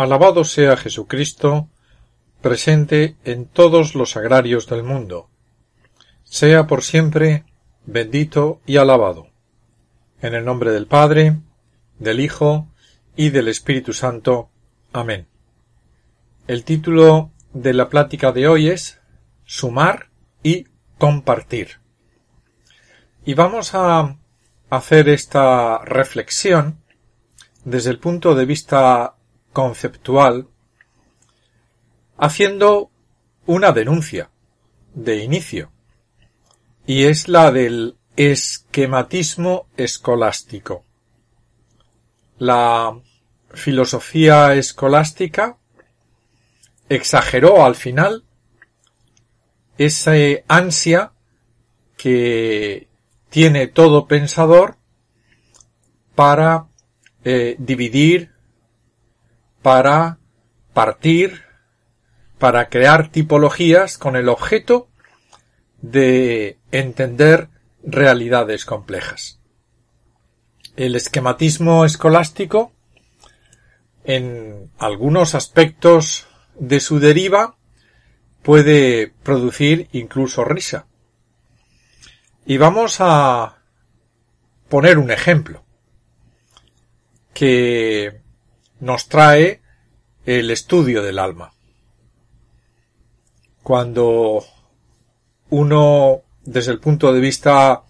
Alabado sea Jesucristo, presente en todos los agrarios del mundo. Sea por siempre bendito y alabado. En el nombre del Padre, del Hijo y del Espíritu Santo. Amén. El título de la plática de hoy es Sumar y compartir. Y vamos a hacer esta reflexión desde el punto de vista conceptual haciendo una denuncia de inicio y es la del esquematismo escolástico. La filosofía escolástica exageró al final esa ansia que tiene todo pensador para eh, dividir, para partir, para crear tipologías con el objeto de entender realidades complejas. El esquematismo escolástico, en algunos aspectos de su deriva, puede producir incluso risa. Y vamos a poner un ejemplo que nos trae el estudio del alma. Cuando uno, desde el punto de vista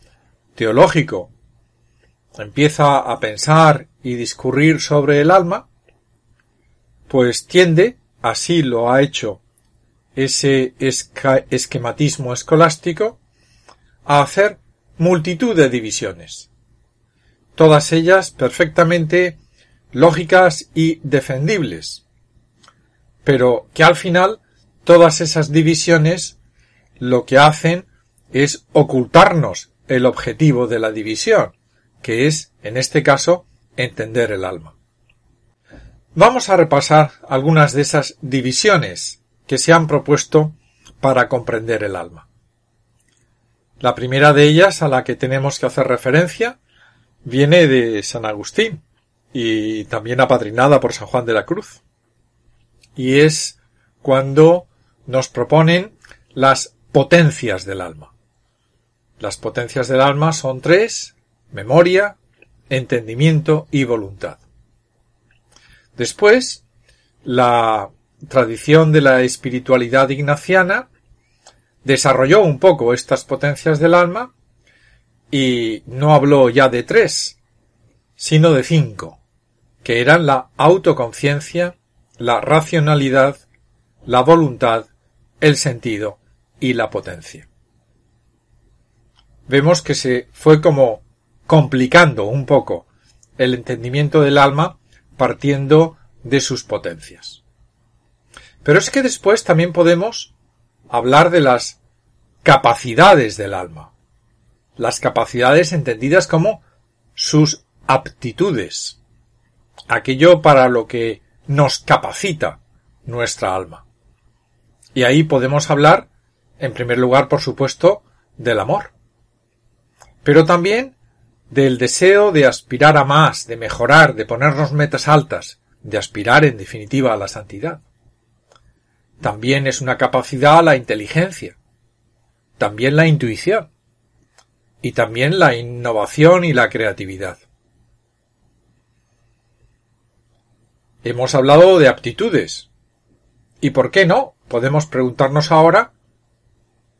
teológico, empieza a pensar y discurrir sobre el alma, pues tiende, así lo ha hecho ese esquematismo escolástico, a hacer multitud de divisiones, todas ellas perfectamente lógicas y defendibles, pero que al final todas esas divisiones lo que hacen es ocultarnos el objetivo de la división, que es, en este caso, entender el alma. Vamos a repasar algunas de esas divisiones que se han propuesto para comprender el alma. La primera de ellas a la que tenemos que hacer referencia viene de San Agustín y también apadrinada por San Juan de la Cruz. Y es cuando nos proponen las potencias del alma. Las potencias del alma son tres, memoria, entendimiento y voluntad. Después, la tradición de la espiritualidad ignaciana desarrolló un poco estas potencias del alma y no habló ya de tres, sino de cinco, que eran la autoconciencia, la racionalidad, la voluntad, el sentido y la potencia. Vemos que se fue como complicando un poco el entendimiento del alma partiendo de sus potencias. Pero es que después también podemos hablar de las capacidades del alma. Las capacidades entendidas como sus aptitudes. Aquello para lo que nos capacita nuestra alma. Y ahí podemos hablar, en primer lugar, por supuesto, del amor. Pero también del deseo de aspirar a más, de mejorar, de ponernos metas altas, de aspirar en definitiva a la santidad. También es una capacidad la inteligencia, también la intuición y también la innovación y la creatividad. Hemos hablado de aptitudes. ¿Y por qué no? Podemos preguntarnos ahora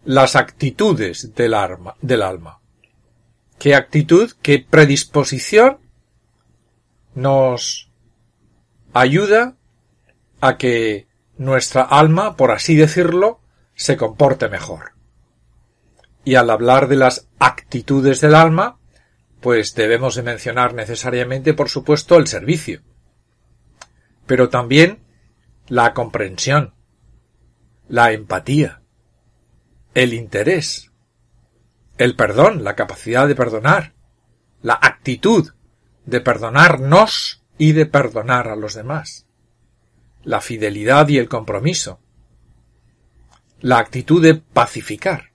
las actitudes del, del alma. ¿Qué actitud, qué predisposición nos ayuda a que nuestra alma, por así decirlo, se comporte mejor. Y al hablar de las actitudes del alma, pues debemos de mencionar necesariamente, por supuesto, el servicio. Pero también la comprensión, la empatía, el interés, el perdón, la capacidad de perdonar, la actitud de perdonarnos y de perdonar a los demás la fidelidad y el compromiso, la actitud de pacificar.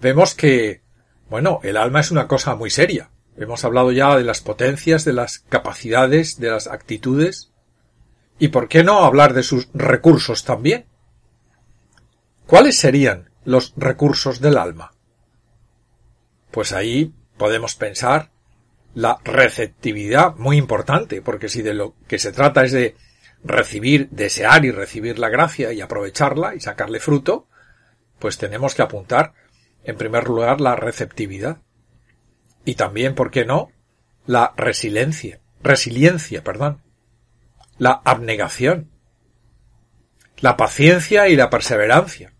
Vemos que, bueno, el alma es una cosa muy seria, Hemos hablado ya de las potencias, de las capacidades, de las actitudes. ¿Y por qué no hablar de sus recursos también? ¿Cuáles serían los recursos del alma? Pues ahí podemos pensar la receptividad muy importante, porque si de lo que se trata es de recibir, desear y recibir la gracia y aprovecharla y sacarle fruto, pues tenemos que apuntar en primer lugar la receptividad. Y también, ¿por qué no? La resiliencia, resiliencia, perdón. La abnegación. La paciencia y la perseverancia.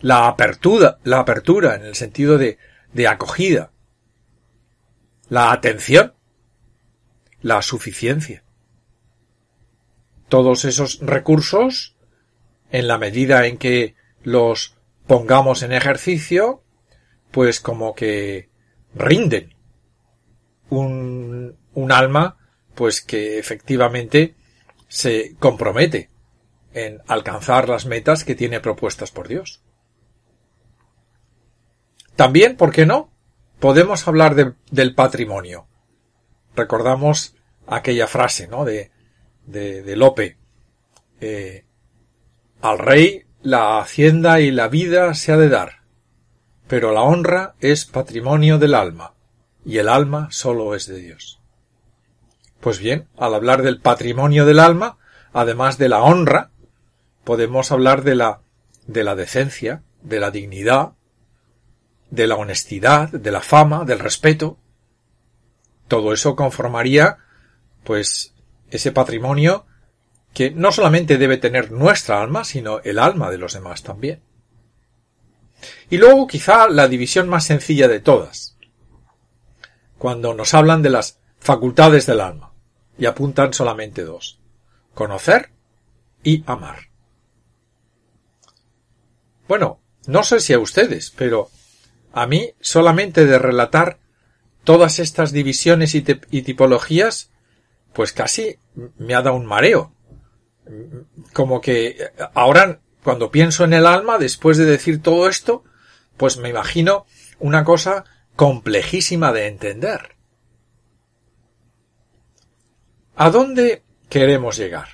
La apertura, la apertura en el sentido de, de acogida. La atención. La suficiencia. Todos esos recursos, en la medida en que los pongamos en ejercicio, pues como que rinden un, un alma, pues que efectivamente se compromete en alcanzar las metas que tiene propuestas por Dios. También, ¿por qué no? Podemos hablar de, del patrimonio. Recordamos aquella frase, ¿no? De, de, de Lope. Eh, al rey la hacienda y la vida se ha de dar, pero la honra es patrimonio del alma, y el alma sólo es de Dios. Pues bien, al hablar del patrimonio del alma, además de la honra, podemos hablar de la, de la decencia, de la dignidad, de la honestidad, de la fama, del respeto. Todo eso conformaría, pues, ese patrimonio que no solamente debe tener nuestra alma, sino el alma de los demás también. Y luego quizá la división más sencilla de todas, cuando nos hablan de las facultades del alma, y apuntan solamente dos, conocer y amar. Bueno, no sé si a ustedes, pero a mí solamente de relatar todas estas divisiones y, tipologías, pues casi me ha dado un mareo, como que ahora cuando pienso en el alma, después de decir todo esto, pues me imagino una cosa complejísima de entender. ¿A dónde queremos llegar?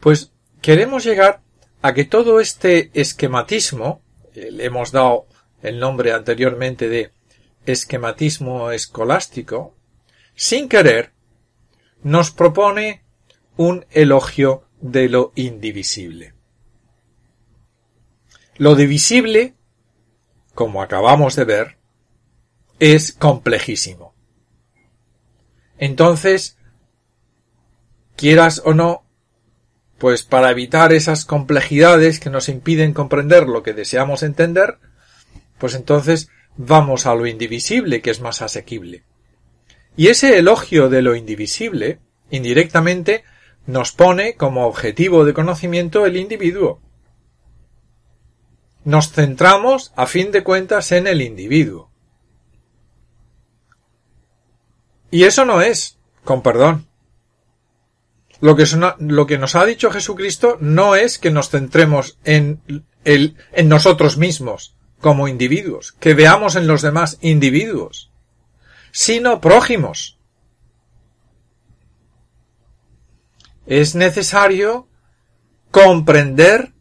Pues queremos llegar a que todo este esquematismo, le hemos dado el nombre anteriormente de esquematismo escolástico, sin querer, nos propone un elogio de lo indivisible. Lo divisible, como acabamos de ver, es complejísimo. Entonces, quieras o no, pues para evitar esas complejidades que nos impiden comprender lo que deseamos entender, pues entonces vamos a lo indivisible, que es más asequible. Y ese elogio de lo indivisible, indirectamente, nos pone como objetivo de conocimiento el individuo. Nos centramos, a fin de cuentas, en el individuo. Y eso no es, con perdón. Lo que, lo que nos ha dicho Jesucristo no es que nos centremos en, el, en nosotros mismos como individuos, que veamos en los demás individuos, sino prójimos. es necesario comprender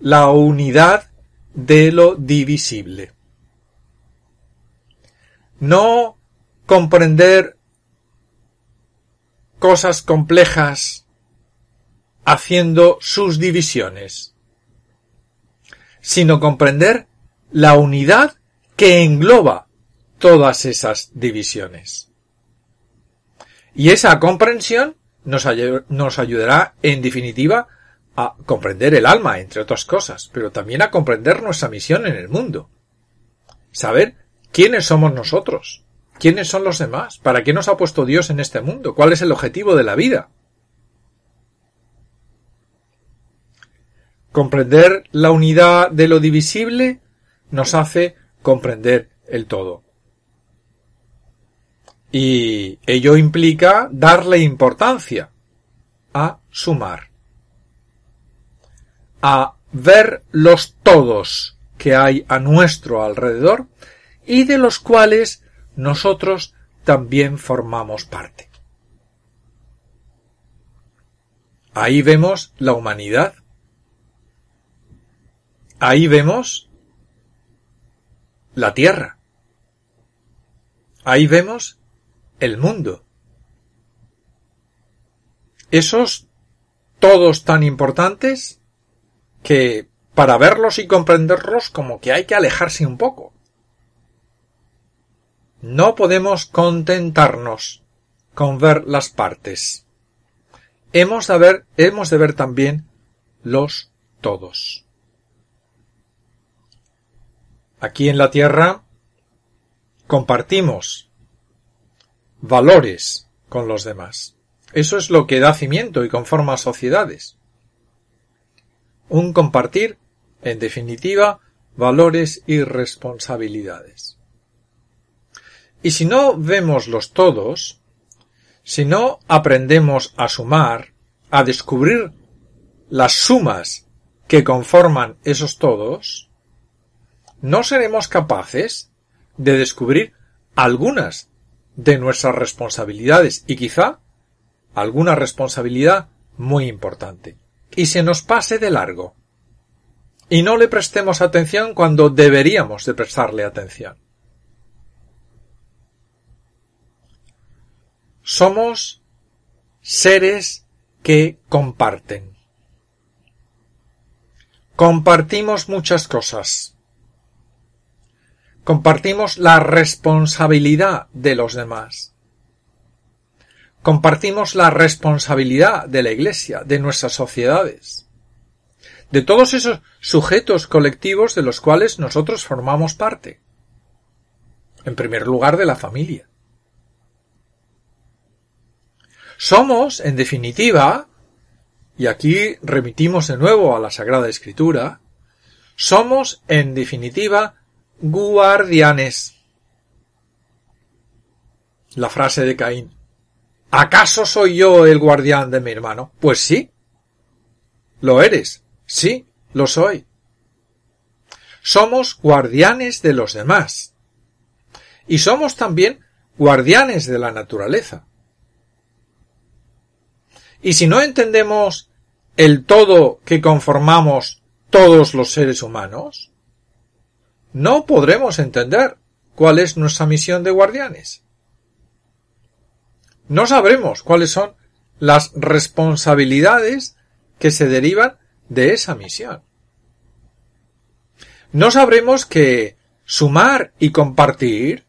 la unidad de lo divisible. No comprender cosas complejas haciendo sus divisiones, sino comprender la unidad que engloba todas esas divisiones. Y esa comprensión nos, ayudará, en definitiva, a comprender el alma, entre otras cosas, pero también a comprender nuestra misión en el mundo. Saber quiénes somos nosotros, quiénes son los demás, para qué nos ha puesto Dios en este mundo, cuál es el objetivo de la vida. Comprender la unidad de lo divisible nos hace comprender el todo. Y ello implica darle importancia a sumar, a ver los todos que hay a nuestro alrededor y de los cuales nosotros también formamos parte. Ahí vemos la humanidad. Ahí vemos la tierra. Ahí vemos el mundo. Esos todos tan importantes que para verlos y comprenderlos como que hay que alejarse un poco. No podemos contentarnos con ver las partes. Hemos de ver, hemos de ver también los todos. Aquí en la Tierra compartimos valores con los demás. Eso es lo que da cimiento y conforma sociedades. Un compartir, en definitiva, valores y responsabilidades. Y si no vemos los todos, si no aprendemos a sumar, a descubrir las sumas que conforman esos todos, no seremos capaces de descubrir algunas de nuestras responsabilidades y quizá alguna responsabilidad muy importante. Y se nos pase de largo. Y no le prestemos atención cuando deberíamos de prestarle atención. Somos seres que comparten. Compartimos muchas cosas. Compartimos la responsabilidad de los demás. Compartimos la responsabilidad de la Iglesia, de nuestras sociedades, de todos esos sujetos colectivos de los cuales nosotros formamos parte. En primer lugar, de la familia. Somos, en definitiva, y aquí remitimos de nuevo a la Sagrada Escritura, somos, en definitiva, guardianes. La frase de Caín. ¿Acaso soy yo el guardián de mi hermano? Pues sí. Lo eres. Sí, lo soy. Somos guardianes de los demás. Y somos también guardianes de la naturaleza. Y si no entendemos el todo que conformamos todos los seres humanos, no podremos entender cuál es nuestra misión de guardianes. No sabremos cuáles son las responsabilidades que se derivan de esa misión. No sabremos que sumar y compartir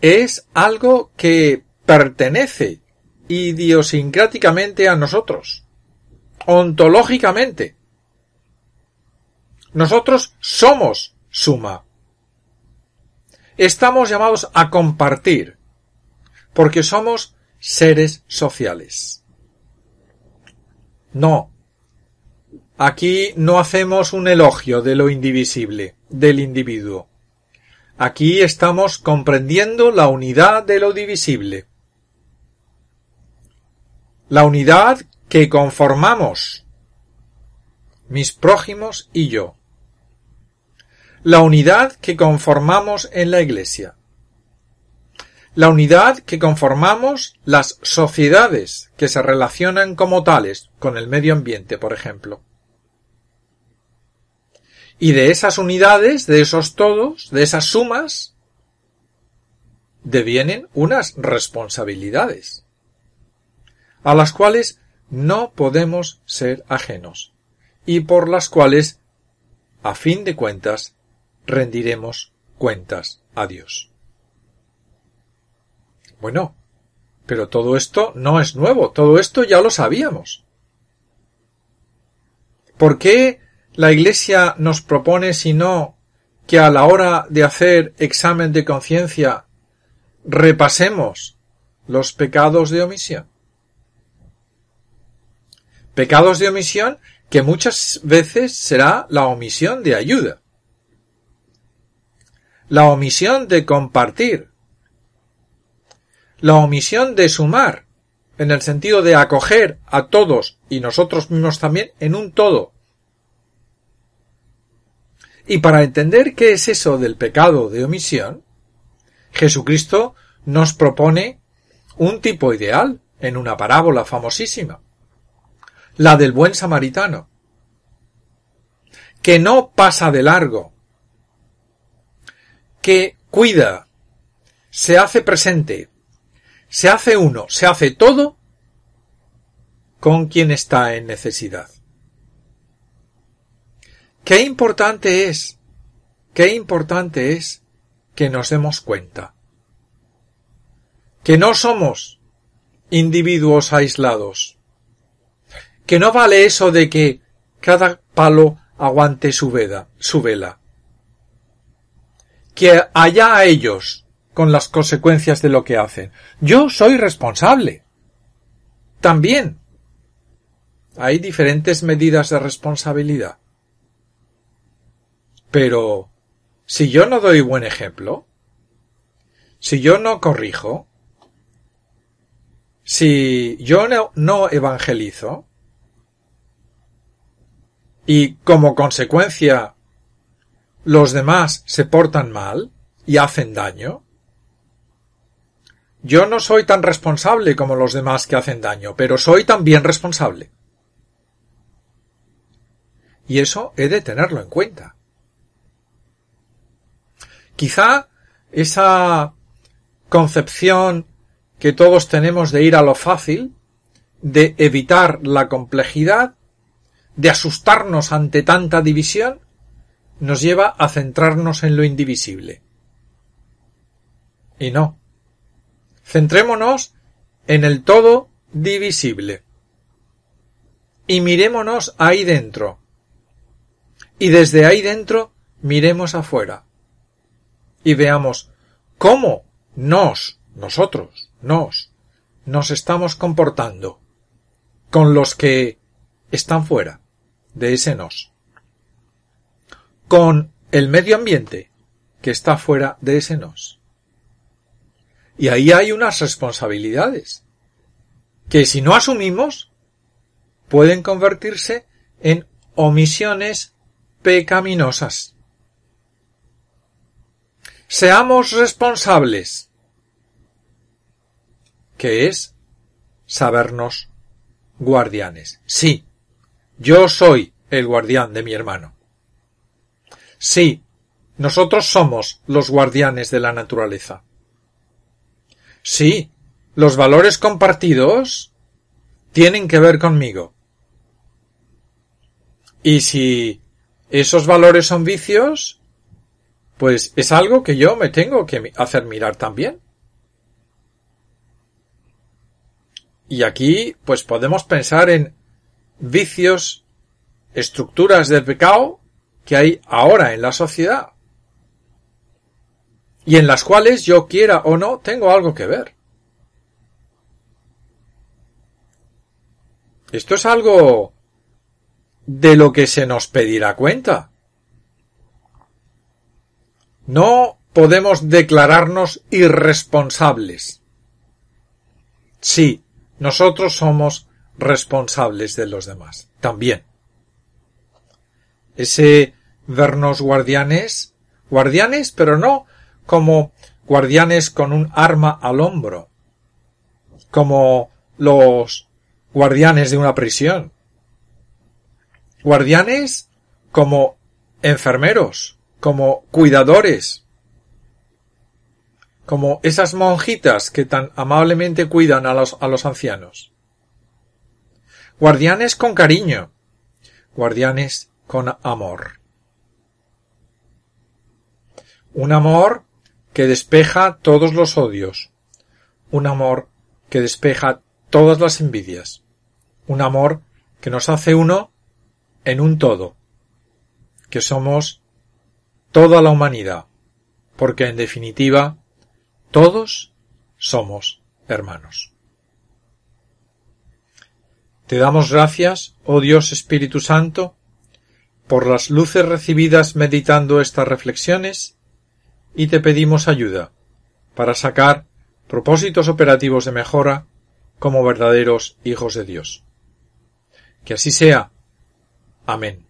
es algo que pertenece idiosincráticamente a nosotros, ontológicamente. Nosotros somos suma. Estamos llamados a compartir, porque somos seres sociales. No. Aquí no hacemos un elogio de lo indivisible, del individuo. Aquí estamos comprendiendo la unidad de lo divisible la unidad que conformamos mis prójimos y yo. La unidad que conformamos en la Iglesia. La unidad que conformamos las sociedades que se relacionan como tales con el medio ambiente, por ejemplo. Y de esas unidades, de esos todos, de esas sumas, devienen unas responsabilidades a las cuales no podemos ser ajenos y por las cuales, a fin de cuentas, rendiremos cuentas a Dios. Bueno, pero todo esto no es nuevo, todo esto ya lo sabíamos. ¿Por qué la Iglesia nos propone, si no, que a la hora de hacer examen de conciencia repasemos los pecados de omisión? Pecados de omisión que muchas veces será la omisión de ayuda. La omisión de compartir. La omisión de sumar, en el sentido de acoger a todos y nosotros mismos también en un todo. Y para entender qué es eso del pecado de omisión, Jesucristo nos propone un tipo ideal en una parábola famosísima, la del buen samaritano, que no pasa de largo, que cuida, se hace presente, se hace uno, se hace todo con quien está en necesidad. Qué importante es, qué importante es que nos demos cuenta que no somos individuos aislados, que no vale eso de que cada palo aguante su veda, su vela, que allá a ellos con las consecuencias de lo que hacen. Yo soy responsable. También. Hay diferentes medidas de responsabilidad. Pero, si yo no doy buen ejemplo, si yo no corrijo, si yo no, no evangelizo, y como consecuencia los demás se portan mal y hacen daño, yo no soy tan responsable como los demás que hacen daño, pero soy también responsable. Y eso he de tenerlo en cuenta. Quizá esa concepción que todos tenemos de ir a lo fácil, de evitar la complejidad, de asustarnos ante tanta división, nos lleva a centrarnos en lo indivisible. Y no. Centrémonos en el todo divisible. Y mirémonos ahí dentro. Y desde ahí dentro miremos afuera y veamos cómo nos, nosotros, nos, nos estamos comportando con los que están fuera de ese nos, con el medio ambiente que está fuera de ese nos. Y ahí hay unas responsabilidades que si no asumimos pueden convertirse en omisiones pecaminosas. Seamos responsables. ¿Qué es? Sabernos guardianes. Sí, yo soy el guardián de mi hermano. Sí, nosotros somos los guardianes de la naturaleza. Sí, los valores compartidos tienen que ver conmigo. Y si esos valores son vicios, pues es algo que yo me tengo que hacer mirar también. Y aquí, pues podemos pensar en vicios, estructuras del pecado que hay ahora en la sociedad. Y en las cuales yo quiera o no tengo algo que ver. Esto es algo de lo que se nos pedirá cuenta. No podemos declararnos irresponsables. Sí, nosotros somos responsables de los demás. También. Ese vernos guardianes, guardianes, pero no como guardianes con un arma al hombro, como los guardianes de una prisión. Guardianes como enfermeros, como cuidadores, como esas monjitas que tan amablemente cuidan a los, a los ancianos. Guardianes con cariño, guardianes con amor. Un amor que despeja todos los odios, un amor que despeja todas las envidias, un amor que nos hace uno en un todo, que somos toda la humanidad, porque en definitiva todos somos hermanos. Te damos gracias, oh Dios Espíritu Santo, por las luces recibidas meditando estas reflexiones y te pedimos ayuda para sacar propósitos operativos de mejora como verdaderos hijos de Dios. Que así sea. Amén.